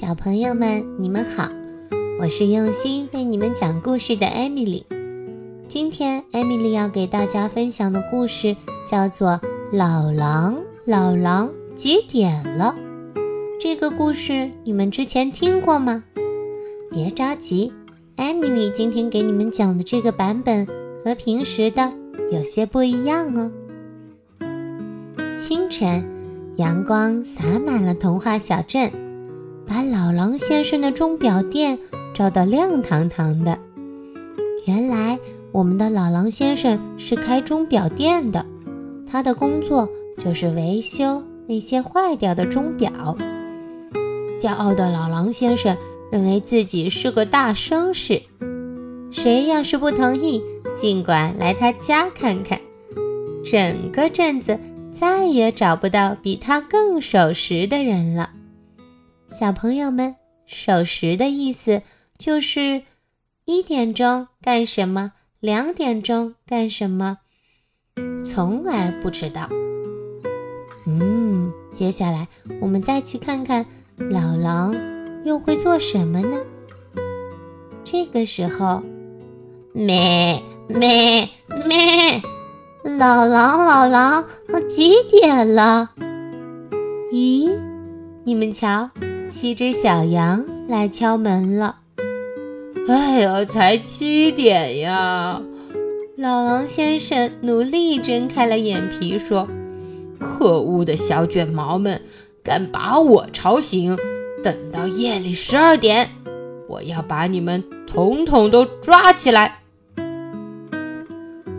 小朋友们，你们好，我是用心为你们讲故事的艾米丽。今天艾米丽要给大家分享的故事叫做《老狼，老狼几点了》。这个故事你们之前听过吗？别着急，艾米丽今天给你们讲的这个版本和平时的有些不一样哦。清晨，阳光洒满了童话小镇。把老狼先生的钟表店照得亮堂堂的。原来我们的老狼先生是开钟表店的，他的工作就是维修那些坏掉的钟表。骄傲的老狼先生认为自己是个大绅士，谁要是不同意，尽管来他家看看。整个镇子再也找不到比他更守时的人了。小朋友们，守时的意思就是一点钟干什么，两点钟干什么，从来不迟到。嗯，接下来我们再去看看老狼又会做什么呢？这个时候，咩咩咩，老狼老狼，几点了？咦，你们瞧。七只小羊来敲门了。哎呀，才七点呀！老狼先生努力睁开了眼皮说：“可恶的小卷毛们，敢把我吵醒！等到夜里十二点，我要把你们统统都抓起来。”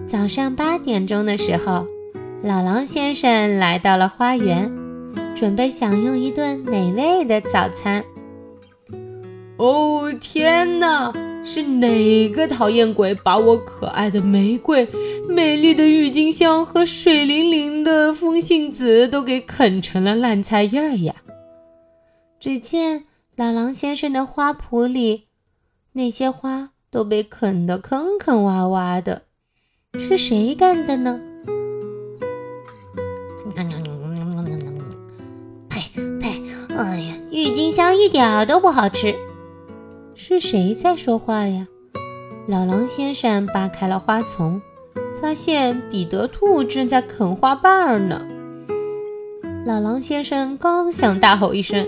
早上八点钟的时候，老狼先生来到了花园。准备享用一顿美味的早餐。哦天哪！是哪个讨厌鬼把我可爱的玫瑰、美丽的郁金香和水灵灵的风信子都给啃成了烂菜叶儿呀？只见老狼先生的花圃里，那些花都被啃得坑坑洼洼的，是谁干的呢？哎呀，郁金香一点儿都不好吃。是谁在说话呀？老狼先生扒开了花丛，发现彼得兔正在啃花瓣儿呢。老狼先生刚想大吼一声，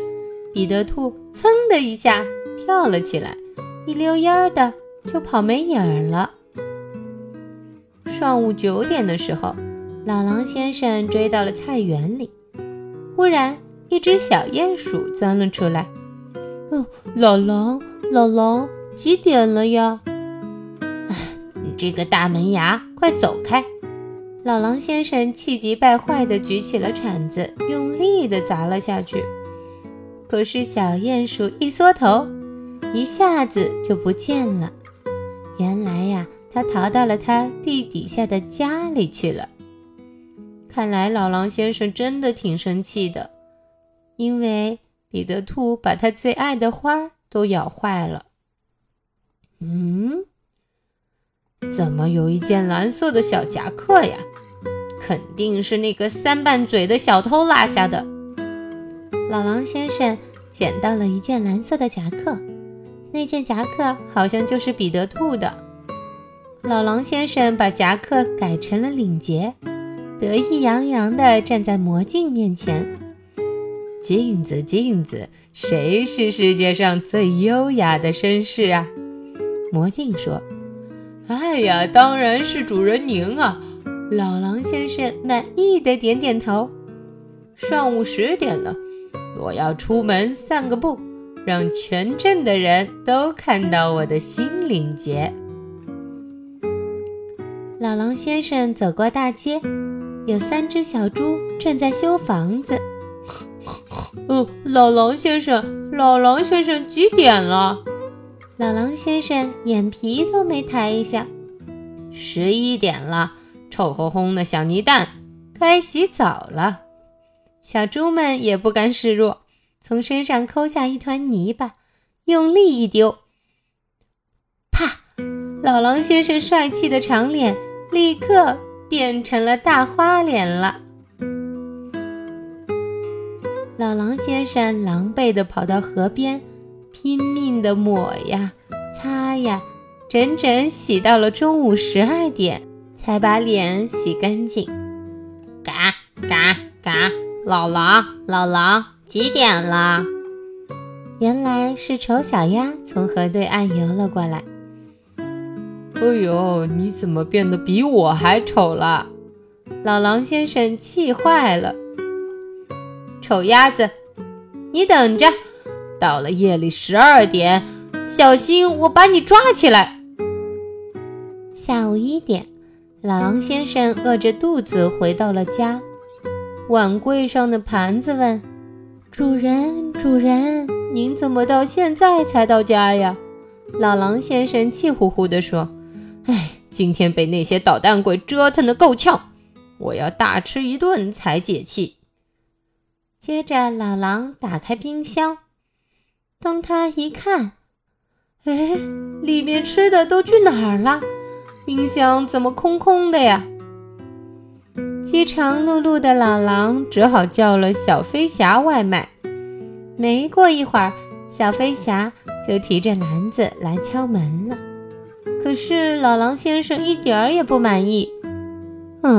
彼得兔噌的一下跳了起来，一溜烟儿的就跑没影儿了。上午九点的时候，老狼先生追到了菜园里，忽然。一只小鼹鼠钻了出来。哦，老狼，老狼，几点了呀？哎，你这个大门牙，快走开！老狼先生气急败坏地举起了铲子，用力地砸了下去。可是小鼹鼠一缩头，一下子就不见了。原来呀，它逃到了它地底下的家里去了。看来老狼先生真的挺生气的。因为彼得兔把他最爱的花儿都咬坏了。嗯，怎么有一件蓝色的小夹克呀？肯定是那个三瓣嘴的小偷落下的。老狼先生捡到了一件蓝色的夹克，那件夹克好像就是彼得兔的。老狼先生把夹克改成了领结，得意洋洋地站在魔镜面前。镜子，镜子，谁是世界上最优雅的绅士啊？魔镜说：“哎呀，当然是主人您啊！”老狼先生满意的点点头。上午十点了，我要出门散个步，让全镇的人都看到我的新领结。老狼先生走过大街，有三只小猪正在修房子。嗯，老狼先生，老狼先生，几点了？老狼先生眼皮都没抬一下。十一点了，臭烘烘的小泥蛋，该洗澡了。小猪们也不甘示弱，从身上抠下一团泥巴，用力一丢，啪！老狼先生帅气的长脸立刻变成了大花脸了。老狼先生狼狈地跑到河边，拼命地抹呀、擦呀，整整洗到了中午十二点，才把脸洗干净。嘎嘎嘎！老狼，老狼，几点了？原来是丑小鸭从河对岸游了过来。哎呦，你怎么变得比我还丑了？老狼先生气坏了。丑鸭子，你等着，到了夜里十二点，小心我把你抓起来。下午一点，老狼先生饿着肚子回到了家，碗柜上的盘子问：“主人，主人，您怎么到现在才到家呀？”老狼先生气呼呼地说。哎，今天被那些捣蛋鬼折腾的够呛，我要大吃一顿才解气。接着，老狼打开冰箱，当他一看，哎，里面吃的都去哪儿了？冰箱怎么空空的呀？饥肠辘辘的老狼只好叫了小飞侠外卖。没过一会儿，小飞侠就提着篮子来敲门了。可是老狼先生一点儿也不满意。哎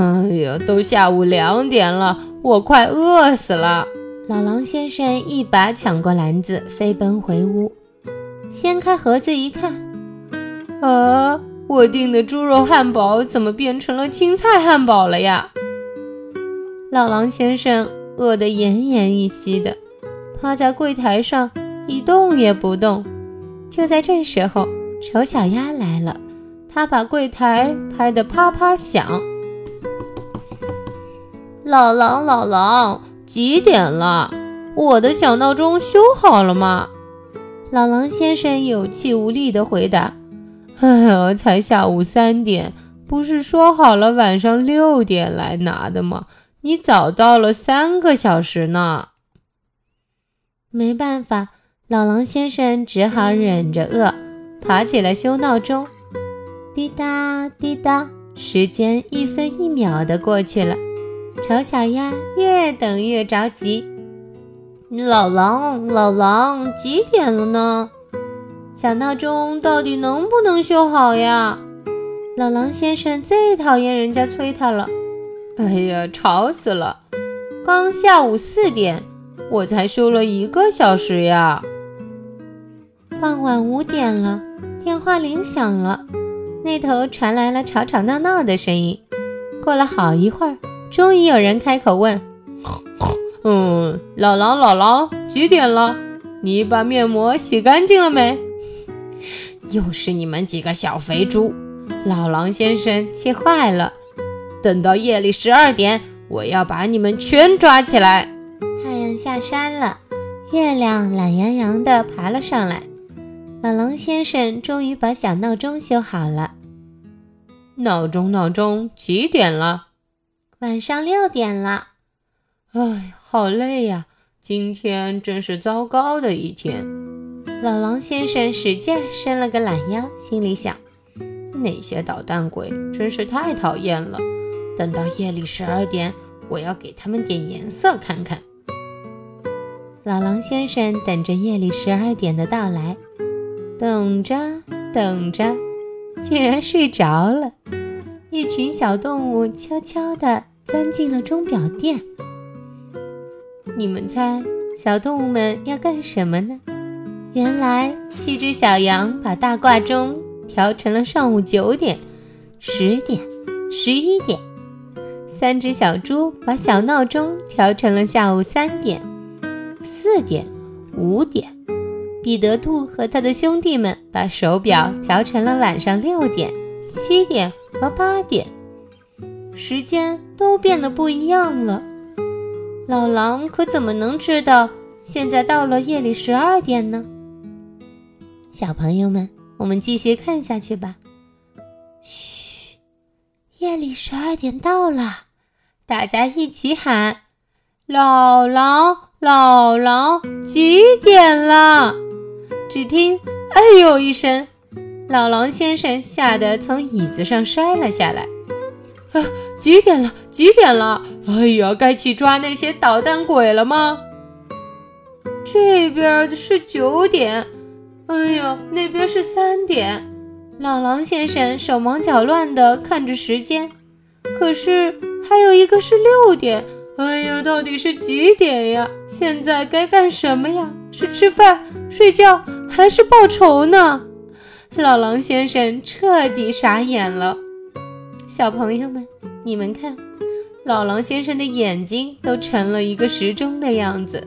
呀，都下午两点了，我快饿死了。老狼先生一把抢过篮子，飞奔回屋，掀开盒子一看，啊，我订的猪肉汉堡怎么变成了青菜汉堡了呀？老狼先生饿得奄奄一息的，趴在柜台上一动也不动。就在这时候。丑小鸭来了，它把柜台拍得啪啪响。老狼，老狼，几点了？我的小闹钟修好了吗？老狼先生有气无力地回答：“哎呀，才下午三点，不是说好了晚上六点来拿的吗？你早到了三个小时呢。”没办法，老狼先生只好忍着饿。爬起来修闹钟，滴答滴答，时间一分一秒的过去了。丑小鸭越等越着急。老狼，老狼，几点了呢？小闹钟到底能不能修好呀？老狼先生最讨厌人家催他了。哎呀，吵死了！刚下午四点，我才修了一个小时呀。傍晚五点了，电话铃响了，那头传来了吵吵闹闹的声音。过了好一会儿，终于有人开口问：“ 嗯，老狼，老狼，几点了？你把面膜洗干净了没？”又是你们几个小肥猪！老狼先生气坏了。等到夜里十二点，我要把你们全抓起来。太阳下山了，月亮懒洋洋地爬了上来。老狼先生终于把小闹钟修好了。闹钟，闹钟，几点了？晚上六点了。哎，好累呀！今天真是糟糕的一天。老狼先生使劲伸了个懒腰，心里想：那些捣蛋鬼真是太讨厌了。等到夜里十二点，我要给他们点颜色看看。老狼先生等着夜里十二点的到来。等着等着，竟然睡着了。一群小动物悄悄地钻进了钟表店。你们猜，小动物们要干什么呢？原来，七只小羊把大挂钟调成了上午九点、十点、十一点；三只小猪把小闹钟调成了下午三点、四点、五点。彼得兔和他的兄弟们把手表调成了晚上六点、七点和八点，时间都变得不一样了。老狼可怎么能知道现在到了夜里十二点呢？小朋友们，我们继续看下去吧。嘘，夜里十二点到了，大家一起喊：“老狼，老狼，几点了？”只听“哎呦”一声，老狼先生吓得从椅子上摔了下来。啊，几点了？几点了？哎呀，该去抓那些捣蛋鬼了吗？这边是九点，哎呀，那边是三点。老狼先生手忙脚乱地看着时间，可是还有一个是六点。哎呀，到底是几点呀？现在该干什么呀？是吃饭、睡觉，还是报仇呢？老狼先生彻底傻眼了。小朋友们，你们看，老狼先生的眼睛都成了一个时钟的样子，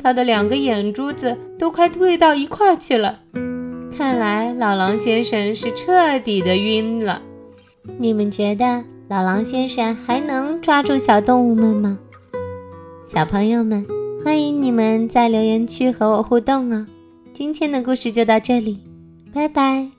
他的两个眼珠子都快对到一块儿去了。看来老狼先生是彻底的晕了。你们觉得老狼先生还能抓住小动物们吗？小朋友们，欢迎你们在留言区和我互动哦。今天的故事就到这里，拜拜。